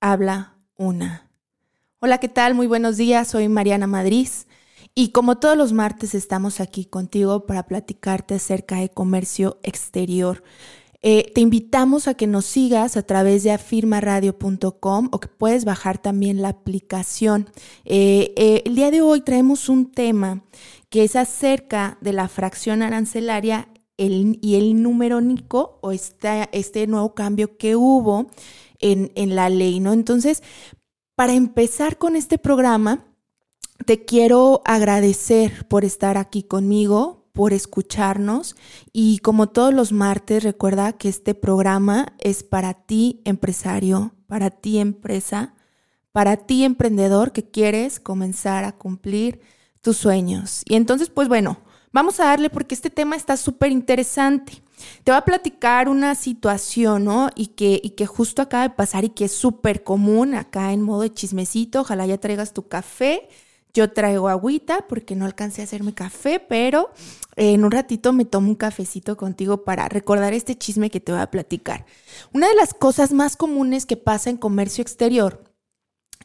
habla una. Hola, ¿qué tal? Muy buenos días, soy Mariana Madrid y como todos los martes estamos aquí contigo para platicarte acerca de comercio exterior. Eh, te invitamos a que nos sigas a través de afirmaradio.com o que puedes bajar también la aplicación. Eh, eh, el día de hoy traemos un tema que es acerca de la fracción arancelaria y el número NICO o este, nuevo cambio que hubo en, en la ley, ¿no? Entonces, para empezar con este programa, te quiero agradecer por estar aquí conmigo, por escucharnos y como todos los martes, recuerda que este programa es para ti empresario, para ti empresa, para ti emprendedor que quieres comenzar a cumplir tus sueños. Y entonces, pues bueno, vamos a darle porque este tema está súper interesante. Te voy a platicar una situación, ¿no? Y que, y que justo acaba de pasar y que es súper común acá en modo de chismecito. Ojalá ya traigas tu café. Yo traigo agüita porque no alcancé a hacerme café, pero en un ratito me tomo un cafecito contigo para recordar este chisme que te voy a platicar. Una de las cosas más comunes que pasa en comercio exterior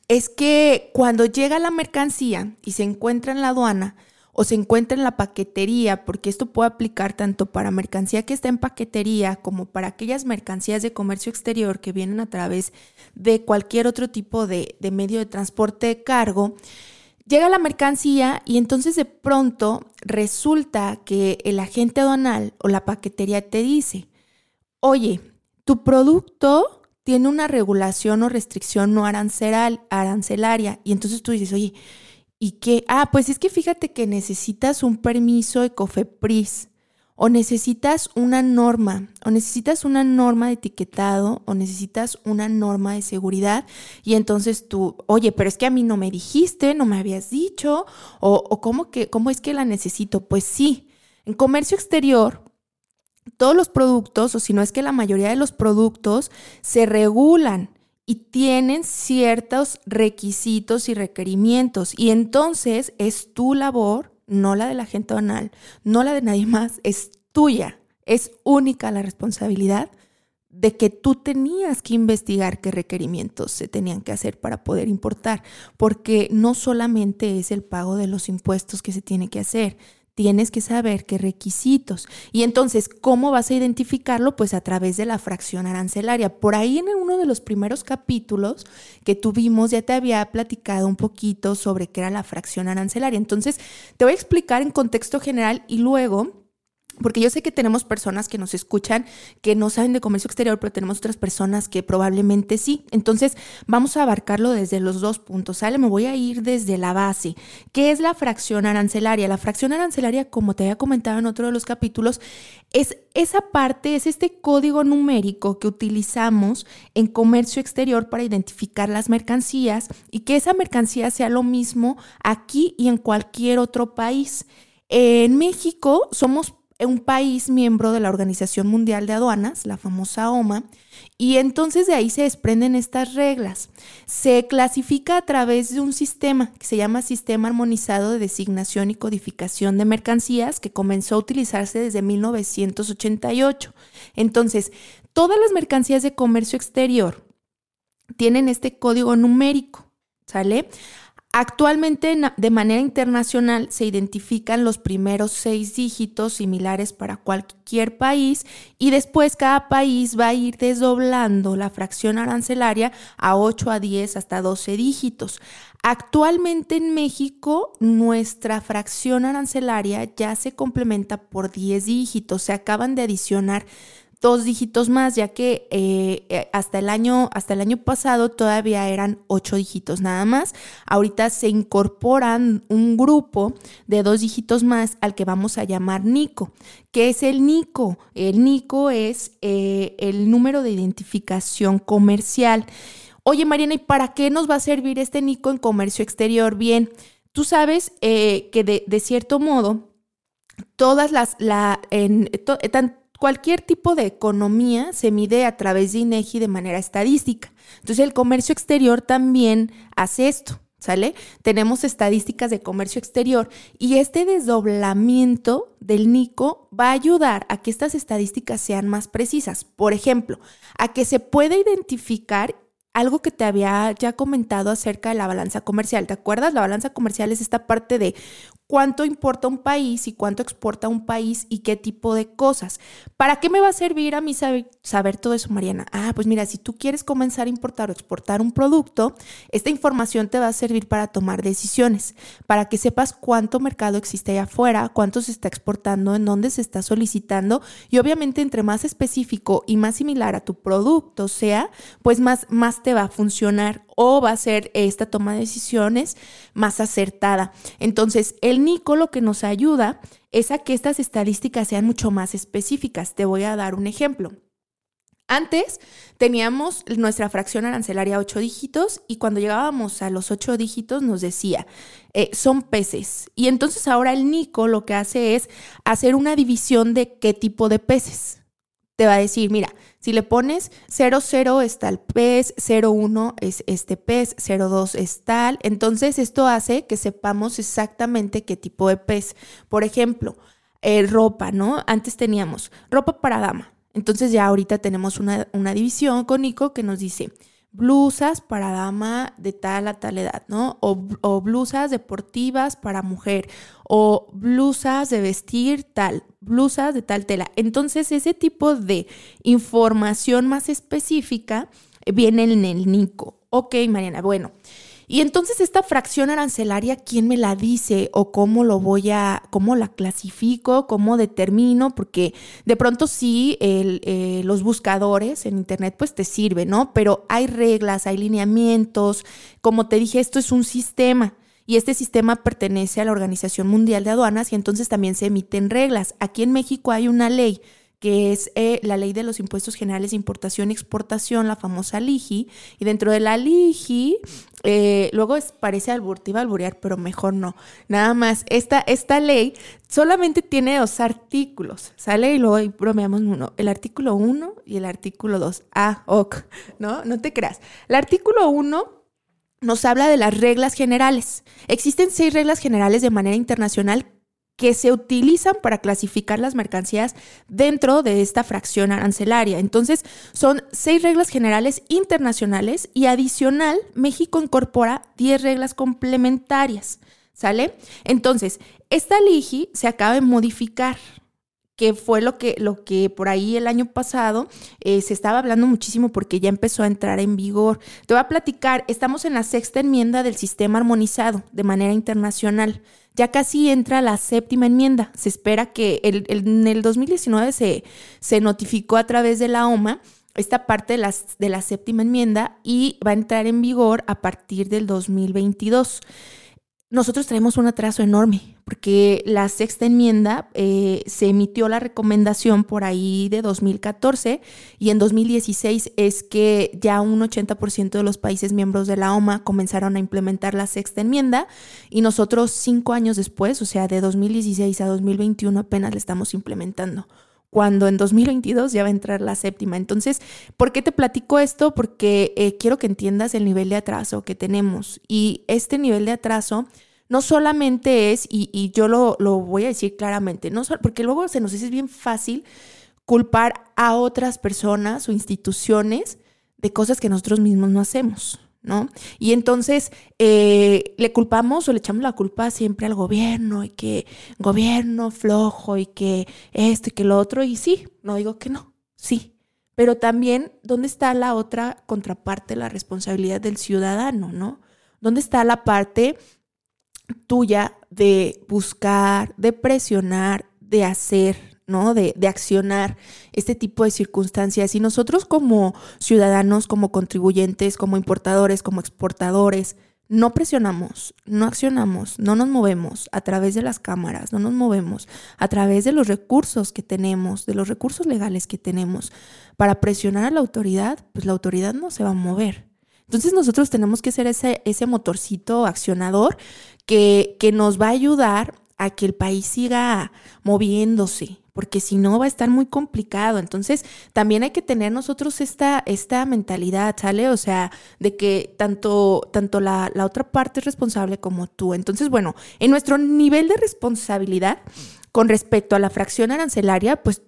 es que cuando llega la mercancía y se encuentra en la aduana, o se encuentra en la paquetería, porque esto puede aplicar tanto para mercancía que está en paquetería como para aquellas mercancías de comercio exterior que vienen a través de cualquier otro tipo de, medio de transporte de cargo. Llega la mercancía y entonces de pronto resulta que el agente aduanal o la paquetería te dice, oye, tu producto tiene una regulación o restricción no arancelaria. Y entonces tú dices, oye, ¿Y qué? Ah, pues es que fíjate que necesitas un permiso de COFEPRIS o necesitas una norma, o necesitas una norma de etiquetado, o necesitas una norma de seguridad, y entonces tú, oye, pero es que a mí no me dijiste, no me habías dicho, o, o ¿cómo, que, cómo es que la necesito. Pues sí, en comercio exterior, todos los productos, o si no es que la mayoría de los productos, se regulan y tienen ciertos requisitos y requerimientos. Y entonces es tu labor, no la de la gente banal, no la de nadie más, es tuya. Es única la responsabilidad de que tú tenías que investigar qué requerimientos se tenían que hacer para poder importar, porque no solamente es el pago de los impuestos que se tiene que hacer, tienes que saber qué requisitos. Y entonces, ¿cómo vas a identificarlo? Pues a través de la fracción arancelaria. Por ahí en uno de los primeros capítulos que tuvimos ya te había platicado un poquito sobre qué era la fracción arancelaria. Entonces, te voy a explicar en contexto general y luego porque yo sé que tenemos personas que nos escuchan que no saben de comercio exterior, pero tenemos otras personas que probablemente sí. Entonces, vamos a abarcarlo desde los dos puntos, ¿sale? Me voy a ir desde la base. ¿Qué es la fracción arancelaria? La fracción arancelaria, como te había comentado en otro de los capítulos, es esa parte, es este código numérico que utilizamos en comercio exterior para identificar las mercancías y que esa mercancía sea lo mismo aquí y en cualquier otro país. En México somos un país miembro de la Organización Mundial de Aduanas, la famosa OMA, y entonces de ahí se desprenden estas reglas. Se clasifica a través de un sistema que se llama Sistema Armonizado de Designación y Codificación de Mercancías, que comenzó a utilizarse desde 1988. Entonces, todas las mercancías de comercio exterior tienen este código numérico, ¿sale? Actualmente, de manera internacional, se identifican los primeros seis dígitos similares para cualquier país y después cada país va a ir desdoblando la fracción arancelaria a 8 a 10 hasta 12 dígitos. Actualmente en México, nuestra fracción arancelaria ya se complementa por 10 dígitos. Se acaban de adicionar dos dígitos más, ya que eh, eh, hasta, el año, hasta el año pasado todavía eran ocho dígitos nada más. Ahorita se incorporan un grupo de dos dígitos más al que vamos a llamar NICO. ¿Qué es el NICO? El NICO es eh, el número de identificación comercial. Oye, Mariana, ¿y para qué nos va a servir este Nico en comercio exterior? Bien, tú sabes que de, cierto modo, todas las, cualquier tipo de economía se mide a través de INEGI de manera estadística. Entonces, el comercio exterior también hace esto. ¿Sale? Tenemos estadísticas de comercio exterior y este desdoblamiento del NICO va a ayudar a que estas estadísticas sean más precisas. Por ejemplo, a que se pueda identificar algo que te había ya comentado acerca de la balanza comercial. ¿Te acuerdas? La balanza comercial es esta parte de cuánto importa un país y cuánto exporta un país y qué tipo de cosas. ¿Para qué me va a servir a mí saber, todo eso, Mariana? Ah, pues mira, si tú quieres comenzar a importar o exportar un producto, esta información te va a servir para tomar decisiones, para que sepas cuánto mercado existe allá afuera, cuánto se está exportando, en dónde se está solicitando y obviamente entre más específico y más similar a tu producto sea, pues más, más te va a funcionar o va a ser esta toma de decisiones más acertada. Entonces, el NICO lo que nos ayuda es a que estas estadísticas sean mucho más específicas. Te voy a dar un ejemplo. Antes teníamos nuestra fracción arancelaria ocho dígitos y cuando llegábamos a los ocho dígitos nos decía, eh, son peces. Y entonces ahora el NICO lo que hace es hacer una división de qué tipo de peces te va a decir, mira, si le pones 00 es tal pez, 01 es este pez, 02 es tal. Entonces esto hace que sepamos exactamente qué tipo de pez. Por ejemplo, eh, ropa, ¿no? Antes teníamos ropa para dama. Entonces ya ahorita tenemos una, una división con Nico que nos dice blusas para dama de tal a tal edad, ¿no? O, blusas deportivas para mujer, o blusas de vestir tal, blusas de tal tela. Entonces, ese tipo de información más específica viene en el NICO. Ok, Mariana, bueno. Y entonces esta fracción arancelaria, ¿quién me la dice o cómo lo voy a, cómo la clasifico, cómo determino? Porque de pronto sí, eh, los buscadores en Internet pues te sirven, ¿no? Pero hay reglas, hay lineamientos. Como te dije, esto es un sistema. Y este sistema pertenece a la Organización Mundial de Aduanas y entonces también se emiten reglas. Aquí en México hay una ley que es eh, la ley de los impuestos generales de importación y exportación, la famosa LIGI. Y dentro de la LIGI, eh, luego parece albur, te iba a alburear, pero mejor no. Nada más, esta, esta ley solamente tiene dos artículos, ¿sale? Y luego bromeamos uno, el artículo 1 y el artículo 2. Ah, ok, ¿no? No te creas. El artículo 1 nos habla de las reglas generales. Existen seis reglas generales de manera internacional que se utilizan para clasificar las mercancías dentro de esta fracción arancelaria. Entonces, son seis reglas generales internacionales y adicional, México incorpora 10 reglas complementarias. ¿Sale? Entonces, esta LIGI se acaba de modificar que fue lo que, lo que por ahí el año pasado eh, se estaba hablando muchísimo porque ya empezó a entrar en vigor. Te voy a platicar, estamos en la sexta enmienda del sistema armonizado de manera internacional. Ya casi entra la séptima enmienda. Se espera que en el 2019 se, se notificó a través de la OMA esta parte de, las, de la séptima enmienda y va a entrar en vigor a partir del 2022 nosotros tenemos un atraso enorme porque la sexta enmienda eh, se emitió la recomendación por ahí de 2014 y en 2016 es que ya un 80% de los países miembros de la OMA comenzaron a implementar la sexta enmienda y nosotros cinco años después, o sea, de 2016 a 2021 apenas la estamos implementando cuando en 2022 ya va a entrar la séptima. Entonces, ¿por qué te platico esto? Porque eh, quiero que entiendas el nivel de atraso que tenemos. Y este nivel de atraso no solamente es, y, yo lo, voy a decir claramente, no porque luego se nos dice bien fácil culpar a otras personas o instituciones de cosas que nosotros mismos no hacemos. ¿No? Y entonces eh, le culpamos o le echamos la culpa siempre al gobierno y que gobierno flojo y que esto y que lo otro. Y sí, no digo que no, sí. Pero también, ¿dónde está la otra contraparte, la responsabilidad del ciudadano, ¿no? ¿Dónde está la parte tuya de buscar, de presionar, de hacer, ¿no? De, de, accionar este tipo de circunstancias. Y nosotros como ciudadanos, como contribuyentes, como importadores, como exportadores, no presionamos, no accionamos, no nos movemos a través de las cámaras, no nos movemos a través de los recursos que tenemos, de los recursos legales que tenemos para presionar a la autoridad, pues la autoridad no se va a mover. Entonces nosotros tenemos que ser ese, ese motorcito accionador que, que nos va a ayudar a que el país siga moviéndose, porque si no va a estar muy complicado. Entonces, también hay que tener nosotros esta, esta mentalidad, ¿sale? O sea, de que tanto, tanto la, la otra parte es responsable como tú. Entonces, bueno, en nuestro nivel de responsabilidad con respecto a la fracción arancelaria, pues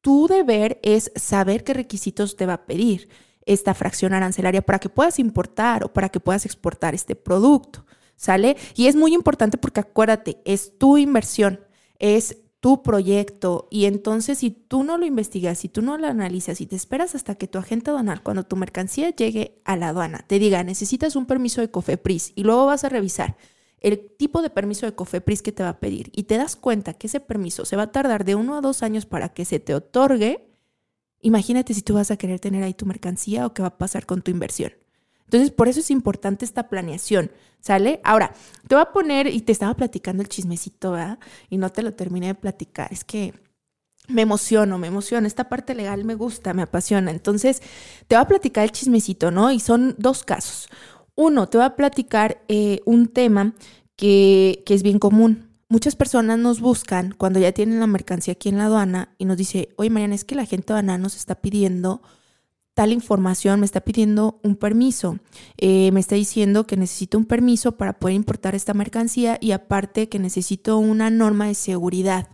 tu deber es saber qué requisitos te va a pedir esta fracción arancelaria para que puedas importar o para que puedas exportar este producto. ¿sale? Y es muy importante porque acuérdate, es tu inversión, es tu proyecto y entonces si tú no lo investigas, si tú no lo analizas y te esperas hasta que tu agente aduanal, cuando tu mercancía llegue a la aduana, te diga, necesitas un permiso de COFEPRIS y luego vas a revisar el tipo de permiso de COFEPRIS que te va a pedir y te das cuenta que ese permiso se va a tardar de uno a dos años para que se te otorgue, imagínate si tú vas a querer tener ahí tu mercancía o qué va a pasar con tu inversión. Entonces, por eso es importante esta planeación, ¿sale? Ahora, te voy a poner, y te estaba platicando el chismecito, ¿verdad? Y no te lo terminé de platicar, es que me emociono, me emociono, esta parte legal me gusta, me apasiona. Entonces, te voy a platicar el chismecito, ¿no? Y son dos casos. Uno, te voy a platicar eh, un tema que, que es bien común. Muchas personas nos buscan cuando ya tienen la mercancía aquí en la aduana y nos dice, oye Mariana, es que la gente aduana nos está pidiendo tal información, me está pidiendo un permiso, eh, me está diciendo que necesito un permiso para poder importar esta mercancía y aparte que necesito una norma de seguridad,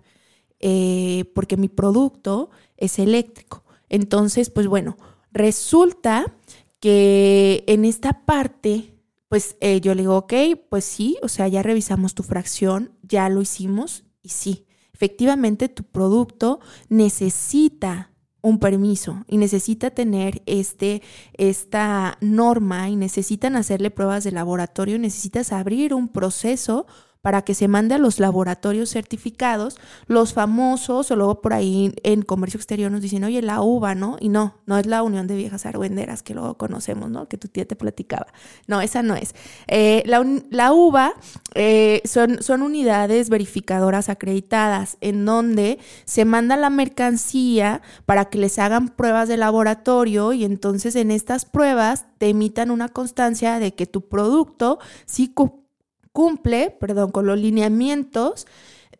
eh, porque mi producto es eléctrico. Entonces, pues bueno, resulta que en esta parte, pues eh, yo le digo, ok, pues sí, o sea, ya revisamos tu fracción, ya lo hicimos y sí, efectivamente tu producto necesita un permiso y necesita tener este, esta norma y necesitan hacerle pruebas de laboratorio, necesitas abrir un proceso para que se mande a los laboratorios certificados, los famosos, o luego por ahí en comercio exterior nos dicen, oye, la uva, ¿no? Y no, no es la Unión de Viejas Argüenderas que luego conocemos, ¿no? Que tu tía te platicaba. No, esa no es. Eh, la, uva eh, son, son unidades verificadoras acreditadas en donde se manda la mercancía para que les hagan pruebas de laboratorio y entonces en estas pruebas te emitan una constancia de que tu producto sí cumple, perdón, con los lineamientos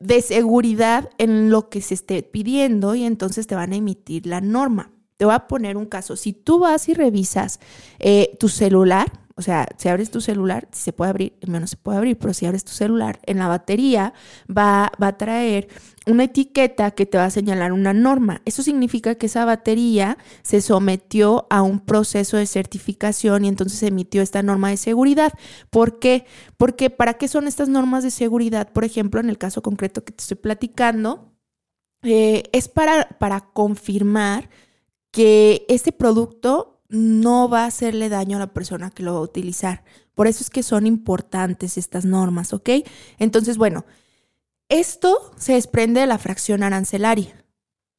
de seguridad en lo que se esté pidiendo y entonces te van a emitir la norma. Te voy a poner un caso. Si tú vas y revisas eh, tu celular, o sea, si abres tu celular, si se puede abrir, el no se puede abrir, pero si abres tu celular, en la batería va, va a traer una etiqueta que te va a señalar una norma. Eso significa que esa batería se sometió a un proceso de certificación y entonces emitió esta norma de seguridad. ¿Por qué? Porque ¿para qué son estas normas de seguridad? Por ejemplo, en el caso concreto que te estoy platicando, eh, es para, para confirmar que este producto no va a hacerle daño a la persona que lo va a utilizar. Por eso es que son importantes estas normas, ¿ok? Entonces, bueno, esto se desprende de la fracción arancelaria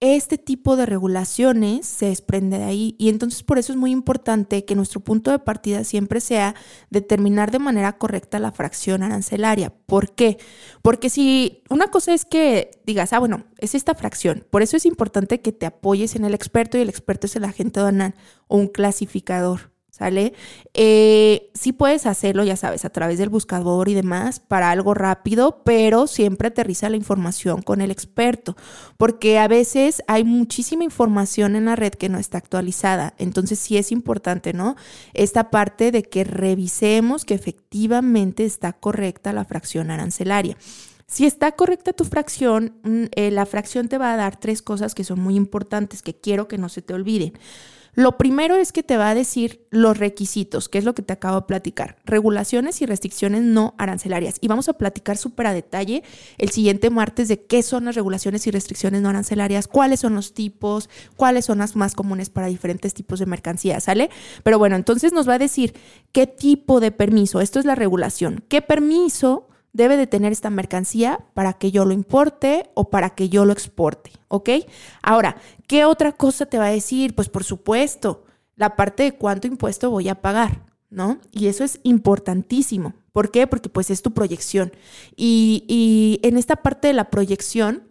este tipo de regulaciones se desprende de ahí y entonces por eso es muy importante que nuestro punto de partida siempre sea determinar de manera correcta la fracción arancelaria. ¿Por qué? Porque si una cosa es que digas, ah, bueno, es esta fracción, por eso es importante que te apoyes en el experto y el experto es el agente aduanal o un clasificador. ¿Sale? Eh, sí puedes hacerlo, ya sabes, a través del buscador y demás para algo rápido, pero siempre aterriza la información con el experto, porque a veces hay muchísima información en la red que no está actualizada. Entonces sí es importante, ¿no? Esta parte de que revisemos que efectivamente está correcta la fracción arancelaria. Si está correcta tu fracción, mm, eh, la fracción te va a dar tres cosas que son muy importantes, que quiero que no se te olviden. Lo primero es que te va a decir los requisitos, que es lo que te acabo de platicar, regulaciones y restricciones no arancelarias. Y vamos a platicar súper a detalle el siguiente martes de qué son las regulaciones y restricciones no arancelarias, cuáles son los tipos, cuáles son las más comunes para diferentes tipos de mercancías, ¿sale? Pero bueno, entonces nos va a decir qué tipo de permiso, esto es la regulación, qué permiso debe de tener esta mercancía para que yo lo importe o para que yo lo exporte, ¿ok? Ahora, ¿qué otra cosa te va a decir? Pues por supuesto, la parte de cuánto impuesto voy a pagar, ¿no? Y eso es importantísimo. ¿Por qué? Porque pues es tu proyección. Y, en esta parte de la proyección,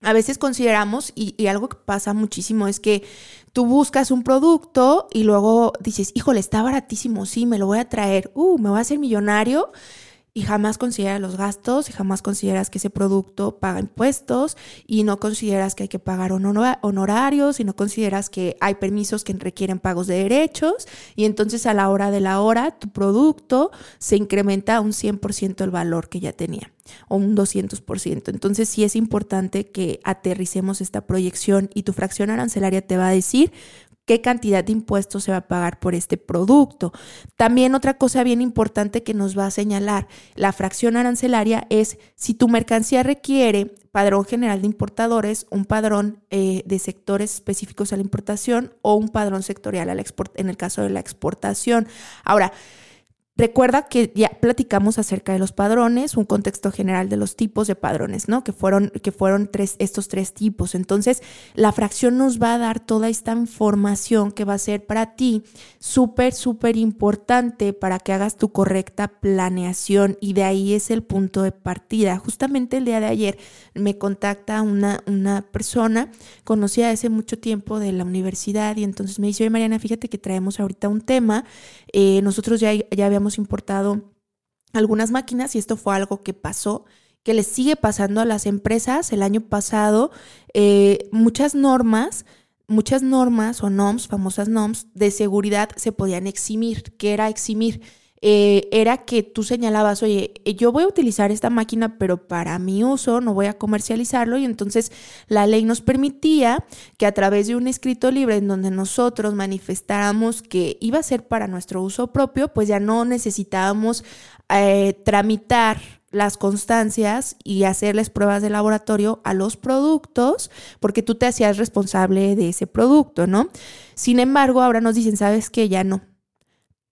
a veces consideramos, y, y, algo que pasa muchísimo es que tú buscas un producto y luego dices, híjole, está baratísimo, sí, me lo voy a traer, uh, me voy a hacer millonario y jamás consideras los gastos y jamás consideras que ese producto paga impuestos y no consideras que hay que pagar honorarios y no consideras que hay permisos que requieren pagos de derechos y entonces a la hora de la hora tu producto se incrementa un 100% el valor que ya tenía o un 200%. Entonces sí es importante que aterricemos esta proyección y tu fracción arancelaria te va a decir qué cantidad de impuestos se va a pagar por este producto. También otra cosa bien importante que nos va a señalar la fracción arancelaria es si tu mercancía requiere padrón general de importadores, un padrón eh, de sectores específicos a la importación o un padrón sectorial a la en el caso de la exportación. Ahora, Recuerda que ya platicamos acerca de los padrones, un contexto general de los tipos de padrones, ¿no? Que fueron, que fueron tres, estos tres tipos. Entonces, la fracción nos va a dar toda esta información que va a ser para ti súper, súper importante para que hagas tu correcta planeación. Y de ahí es el punto de partida. Justamente el día de ayer me contacta una, una persona conocida hace mucho tiempo de la universidad y entonces me dice, oye Mariana, fíjate que traemos ahorita un tema. Eh, nosotros ya, ya habíamos importado algunas máquinas y esto fue algo que pasó que les sigue pasando a las empresas. El año pasado, eh, muchas normas, muchas normas o NOMS, famosas NOMS, de seguridad se podían eximir. ¿Qué era eximir? Eh, era que tú señalabas, oye, eh, yo voy a utilizar esta máquina, pero para mi uso no voy a comercializarlo y entonces la ley nos permitía que a través de un escrito libre en donde nosotros manifestáramos que iba a ser para nuestro uso propio, pues ya no necesitábamos eh, tramitar las constancias y hacerles pruebas de laboratorio a los productos porque tú te hacías responsable de ese producto, ¿no? Sin embargo, ahora nos dicen, ¿sabes qué? Ya no.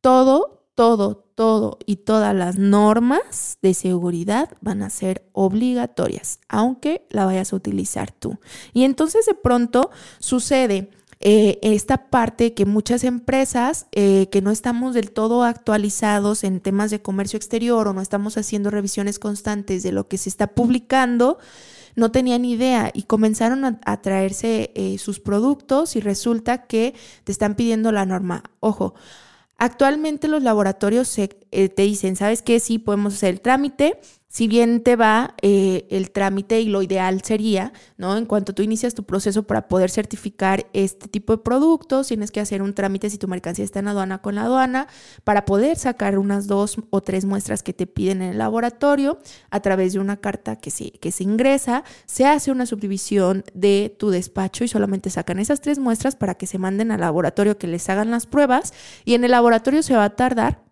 Todo, todo, todo y todas las normas de seguridad van a ser obligatorias, aunque la vayas a utilizar tú. Y entonces de pronto sucede eh, esta parte que muchas empresas eh, que no estamos del todo actualizados en temas de comercio exterior o no estamos haciendo revisiones constantes de lo que se está publicando, no tenían idea y comenzaron a, traerse eh, sus productos y resulta que te están pidiendo la norma. Ojo, Actualmente los laboratorios eh, te dicen, ¿sabes qué? Sí, podemos hacer el trámite, si bien te va eh, el trámite y lo ideal sería, ¿no? En cuanto tú inicias tu proceso para poder certificar este tipo de productos, tienes que hacer un trámite si tu mercancía está en aduana con la aduana para poder sacar unas dos o tres muestras que te piden en el laboratorio a través de una carta que se, que se ingresa, se hace una subdivisión de tu despacho y solamente sacan esas tres muestras para que se manden al laboratorio que les hagan las pruebas y en el laboratorio se va a tardar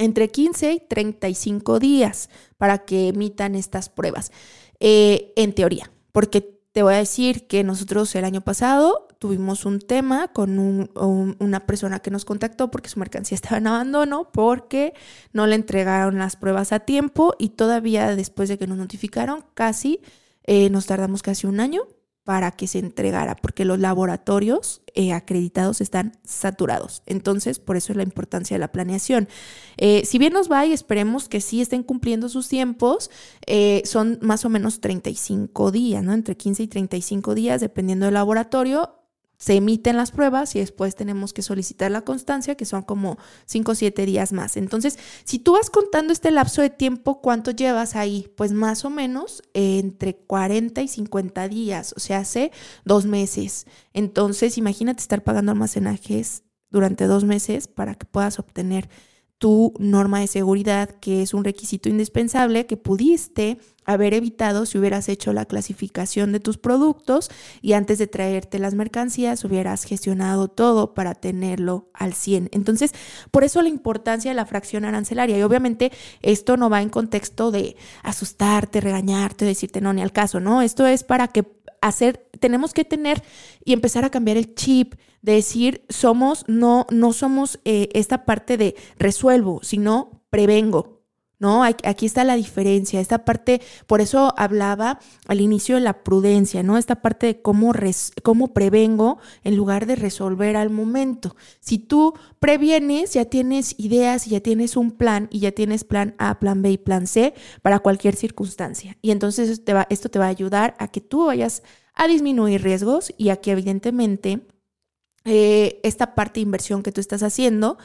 entre 15 y 35 días para que emitan estas pruebas, eh, en teoría, porque te voy a decir que nosotros el año pasado tuvimos un tema con una persona que nos contactó porque su mercancía estaba en abandono, porque no le entregaron las pruebas a tiempo y todavía después de que nos notificaron, casi eh, nos tardamos casi un año para que se entregara, porque los laboratorios eh, acreditados están saturados. Entonces, por eso es la importancia de la planeación. Eh, si bien nos va y esperemos que sí estén cumpliendo sus tiempos, eh, son más o menos 35 días, ¿no? Entre 15 y 35 días, dependiendo del laboratorio se emiten las pruebas y después tenemos que solicitar la constancia, que son como 5 o 7 días más. Entonces, si tú vas contando este lapso de tiempo, ¿cuánto llevas ahí? Pues más o menos entre 40 y 50 días, o sea, hace dos meses. Entonces, imagínate estar pagando almacenajes durante dos meses para que puedas obtener tu norma de seguridad, que es un requisito indispensable que pudiste haber evitado si hubieras hecho la clasificación de tus productos y antes de traerte las mercancías hubieras gestionado todo para tenerlo al 100. Entonces, por eso la importancia de la fracción arancelaria. Y obviamente esto no va en contexto de asustarte, regañarte, decirte no, ni al caso, ¿no? Esto es para que hacer, tenemos que tener y empezar a cambiar el chip, de decir, somos, no, no somos eh, esta parte de resuelvo, sino prevengo. ¿No? Aquí está la diferencia, esta parte, por eso hablaba al inicio de la prudencia, ¿no? Esta parte de cómo, cómo prevengo en lugar de resolver al momento. Si tú previenes, ya tienes ideas ya tienes un plan y ya tienes plan A, plan B y plan C para cualquier circunstancia. Y entonces esto te va a ayudar a que tú vayas a disminuir riesgos y a que evidentemente eh, esta parte de inversión que tú estás haciendo,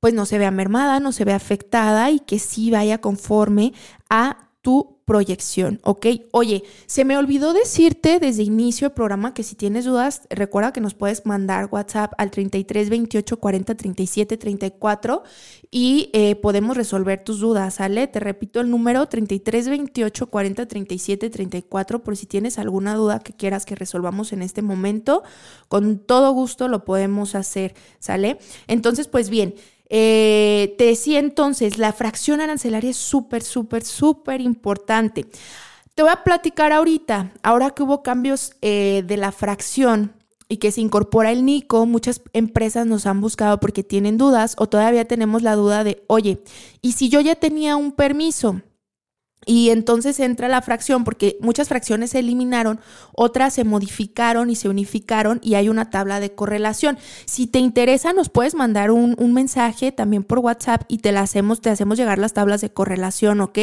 pues no se vea mermada, no se vea afectada y que sí vaya conforme a tu proyección, ¿ok? Oye, se me olvidó decirte desde inicio del programa que si tienes dudas, recuerda que nos puedes mandar WhatsApp al 33 28 40 37 34 y eh, podemos resolver tus dudas, ¿sale? Te repito el número 33 28 40 37 34 por si tienes alguna duda que quieras que resolvamos en este momento, con todo gusto lo podemos hacer, ¿sale? Entonces, pues bien. Eh, te decía entonces, la fracción arancelaria es súper, súper, súper importante. Te voy a platicar ahorita, ahora que hubo cambios eh, de la fracción y que se incorpora el NICO, muchas empresas nos han buscado porque tienen dudas o todavía tenemos la duda de, oye, ¿y si yo ya tenía un permiso? Y entonces entra la fracción, porque muchas fracciones se eliminaron, otras se modificaron y se unificaron y hay una tabla de correlación. Si te interesa, nos puedes mandar un, mensaje también por WhatsApp y te la hacemos, te hacemos llegar las tablas de correlación, ¿ok?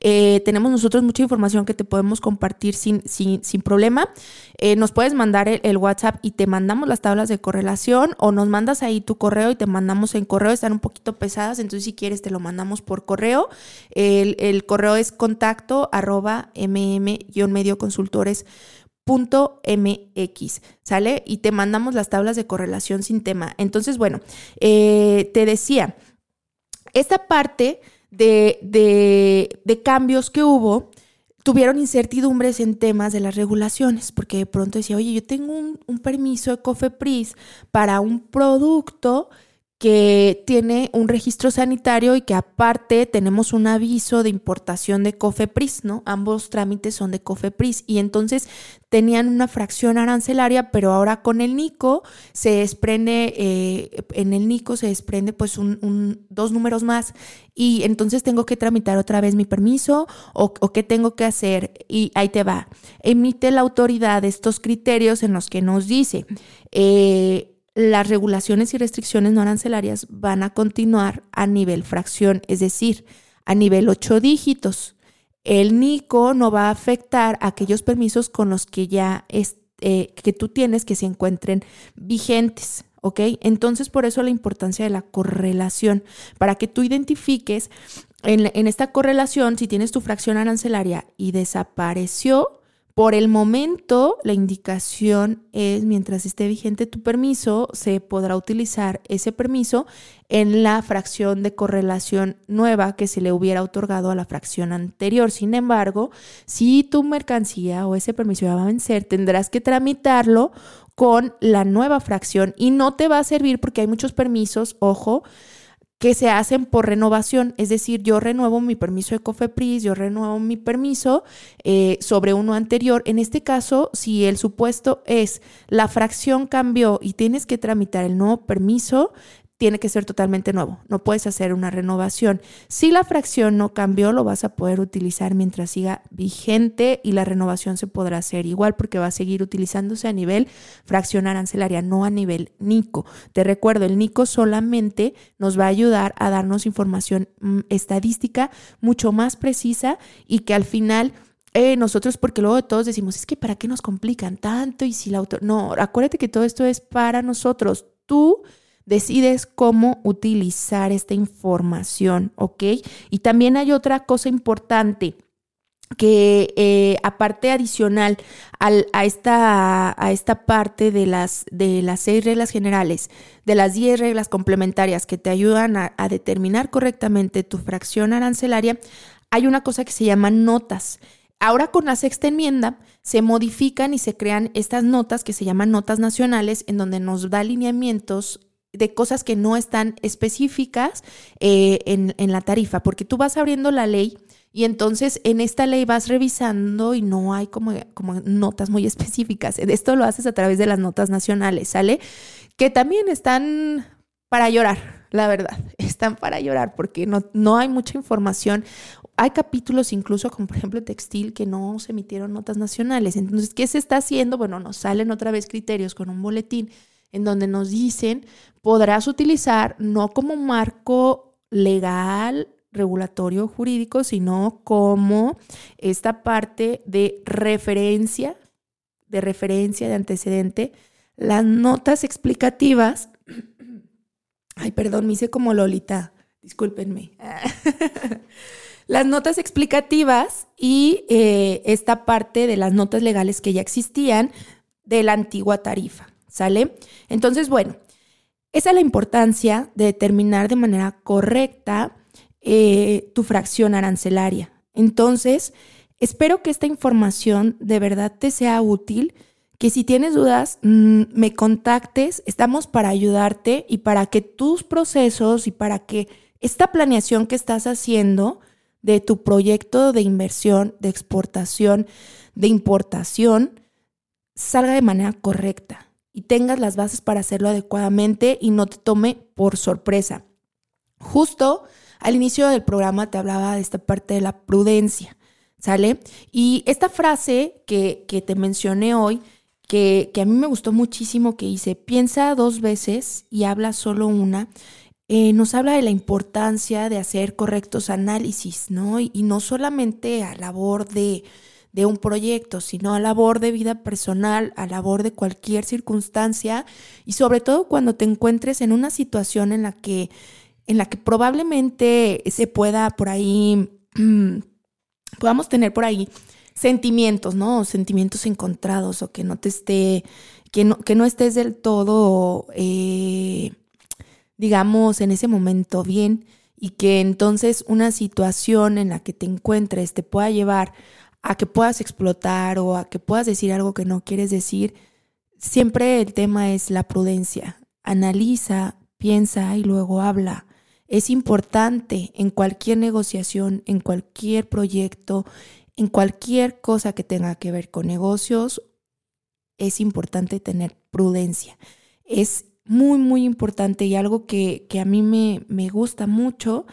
Eh, tenemos nosotros mucha información que te podemos compartir sin, sin, sin problema. Eh, nos puedes mandar el, WhatsApp y te mandamos las tablas de correlación o nos mandas ahí tu correo y te mandamos en correo. Están un poquito pesadas, entonces si quieres te lo mandamos por correo. El, el correo es contacto arroba mm-medioconsultores.mx, ¿sale? Y te mandamos las tablas de correlación sin tema. Entonces, bueno, eh, te decía, esta parte de, de, de cambios que hubo, tuvieron incertidumbres en temas de las regulaciones, porque de pronto decía, oye, yo tengo un, un permiso de COFEPRIS para un producto que tiene un registro sanitario y que aparte tenemos un aviso de importación de COFEPRIS, ¿no? Ambos trámites son de COFEPRIS y entonces tenían una fracción arancelaria, pero ahora con el NICO se desprende, eh, en el NICO se desprende pues un, dos números más y entonces tengo que tramitar otra vez mi permiso o, o qué tengo que hacer y ahí te va. Emite la autoridad estos criterios en los que nos dice, eh, las regulaciones y restricciones no arancelarias van a continuar a nivel fracción, es decir, a nivel 8 dígitos. El NICO no va a afectar aquellos permisos con los que ya eh, que tú tienes que se encuentren vigentes. ¿Ok? Entonces, por eso la importancia de la correlación, para que tú identifiques en, en esta correlación, si tienes tu fracción arancelaria y desapareció, por el momento, la indicación es, mientras esté vigente tu permiso, se podrá utilizar ese permiso en la fracción de correlación nueva que se le hubiera otorgado a la fracción anterior. Sin embargo, si tu mercancía o ese permiso va a vencer, tendrás que tramitarlo con la nueva fracción y no te va a servir porque hay muchos permisos, ojo, que se hacen por renovación, es decir, yo renuevo mi permiso de COFEPRIS, yo renuevo mi permiso eh, sobre uno anterior. En este caso, si el supuesto es la fracción cambió y tienes que tramitar el nuevo permiso, tiene que ser totalmente nuevo, no puedes hacer una renovación. Si la fracción no cambió, lo vas a poder utilizar mientras siga vigente y la renovación se podrá hacer igual porque va a seguir utilizándose a nivel fracción arancelaria, no a nivel NICO. Te recuerdo, el NICO solamente nos va a ayudar a darnos información mm, estadística mucho más precisa y que al final... Eh, nosotros, porque luego todos decimos, es que ¿para qué nos complican tanto? Y si la autor... No, acuérdate que todo esto es para nosotros. Tú decides cómo utilizar esta información, ¿ok? Y también hay otra cosa importante que eh, aparte adicional a, esta, a esta parte de las, de las seis reglas generales, de las diez reglas complementarias que te ayudan a, a determinar correctamente tu fracción arancelaria, hay una cosa que se llama notas. Ahora con la sexta enmienda se modifican y se crean estas notas que se llaman notas nacionales en donde nos da alineamientos de cosas que no están específicas eh, en, en la tarifa, porque tú vas abriendo la ley y entonces en esta ley vas revisando y no hay como, como notas muy específicas. Esto lo haces a través de las notas nacionales, ¿sale? Que también están para llorar, la verdad. Están para llorar porque no, no hay mucha información. Hay capítulos incluso, como por ejemplo textil, que no se emitieron notas nacionales. Entonces, ¿qué se está haciendo? Bueno, nos salen otra vez criterios con un boletín en donde nos dicen podrás utilizar no como marco legal, regulatorio, jurídico, sino como esta parte de referencia, de referencia, de antecedente las notas explicativas. Ay, perdón, me hice como Lolita, discúlpenme. las notas explicativas y eh, esta parte de las notas legales que ya existían de la antigua tarifa, ¿sale? Entonces, bueno, esa es la importancia de determinar de manera correcta eh, tu fracción arancelaria. Entonces, espero que esta información de verdad te sea útil, que si tienes dudas, mm, me contactes, estamos para ayudarte y para que tus procesos y para que esta planeación que estás haciendo de tu proyecto de inversión, de exportación, de importación, salga de manera correcta y tengas las bases para hacerlo adecuadamente y no te tome por sorpresa. Justo al inicio del programa te hablaba de esta parte de la prudencia, ¿sale? Y esta frase que, te mencioné hoy, que, que, a mí me gustó muchísimo, que dice, piensa dos veces y habla solo una, eh, nos habla de la importancia de hacer correctos análisis, ¿no? Y, no solamente a labor de, de un proyecto, sino a labor de vida personal, a labor de cualquier circunstancia y sobre todo cuando te encuentres en una situación en la que, en la que probablemente se pueda por ahí, podamos tener por ahí sentimientos, ¿no? Sentimientos encontrados o que no te esté, que no, que no estés del todo... Eh, digamos, en ese momento bien y que entonces una situación en la que te encuentres te pueda llevar a que puedas explotar o a que puedas decir algo que no quieres decir, siempre el tema es la prudencia. Analiza, piensa y luego habla. Es importante en cualquier negociación, en cualquier proyecto, en cualquier cosa que tenga que ver con negocios, es importante tener prudencia. Es muy, muy importante y algo que, a mí me, me gusta mucho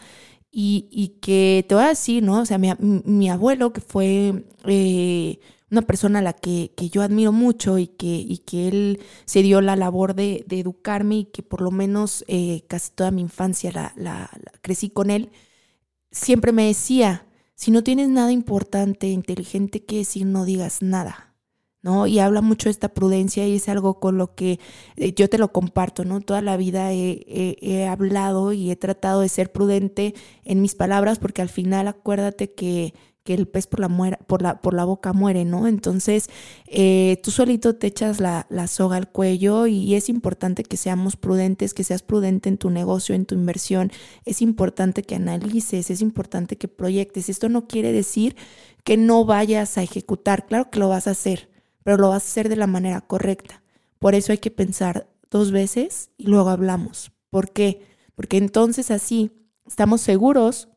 y, que te voy a decir, ¿no? O sea, mi, abuelo, que fue eh, una persona a la que, yo admiro mucho y que, y que él se dio la labor de, educarme y que por lo menos eh, casi toda mi infancia la, la, crecí con él, siempre me decía, si no tienes nada importante, inteligente que decir, no digas nada. ¿No? Y habla mucho de esta prudencia y es algo con lo que eh, yo te lo comparto, ¿no? Toda la vida he, hablado y he tratado de ser prudente en mis palabras porque al final acuérdate que, el pez por la, por la, por la boca muere, ¿no? Entonces, eh, tú solito te echas la, la, soga al cuello y es importante que seamos prudentes, que seas prudente en tu negocio, en tu inversión. Es importante que analices, es importante que proyectes. Esto no quiere decir que no vayas a ejecutar, claro que lo vas a hacer pero lo vas a hacer de la manera correcta. Por eso hay que pensar dos veces y luego hablamos. ¿Por qué? Porque entonces así estamos seguros,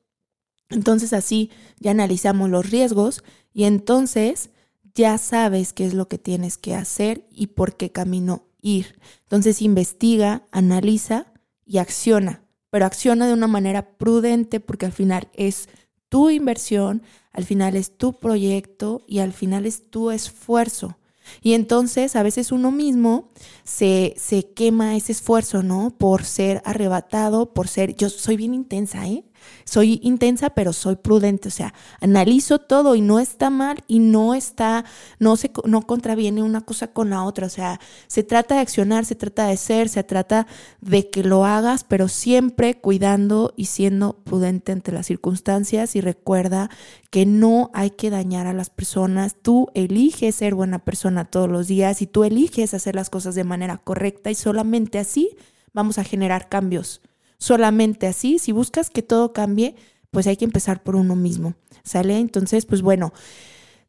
entonces así ya analizamos los riesgos y entonces ya sabes qué es lo que tienes que hacer y por qué camino ir. Entonces investiga, analiza y acciona, pero acciona de una manera prudente porque al final es tu inversión, al final es tu proyecto y al final es tu esfuerzo. Y entonces a veces uno mismo se, se quema ese esfuerzo, ¿no? Por ser arrebatado, por ser, yo soy bien intensa, ¿eh? Soy intensa, pero soy prudente, o sea, analizo todo y no está mal y no está, no se no contraviene una cosa con la otra, o sea, se trata de accionar, se trata de ser, se trata de que lo hagas, pero siempre cuidando y siendo prudente ante las circunstancias. Y recuerda que no hay que dañar a las personas, tú eliges ser buena persona todos los días y tú eliges hacer las cosas de manera correcta y solamente así vamos a generar cambios solamente así. Si buscas que todo cambie, pues hay que empezar por uno mismo. ¿Sale? Entonces, pues bueno.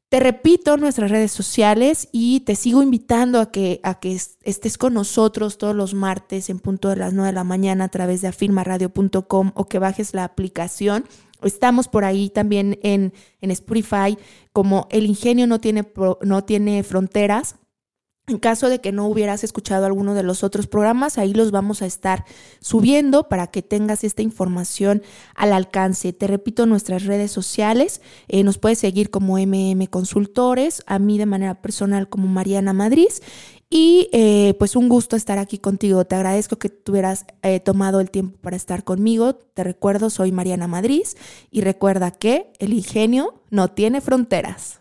Te repito nuestras redes sociales y te sigo invitando a que, a que estés con nosotros todos los martes en punto de las 9 de la mañana a través de afirmaradio.com o que bajes la aplicación. Estamos por ahí también en, en Spotify como El Ingenio no tiene, no tiene fronteras. En caso de que no hubieras escuchado alguno de los otros programas, ahí los vamos a estar subiendo para que tengas esta información al alcance. Te repito, nuestras redes sociales, eh, nos puedes seguir como MM Consultores, a mí de manera personal como Mariana Madrid. Y eh, pues un gusto estar aquí contigo. Te agradezco que tuvieras eh, tomado el tiempo para estar conmigo. Te recuerdo, soy Mariana Madrid y recuerda que el ingenio no tiene fronteras.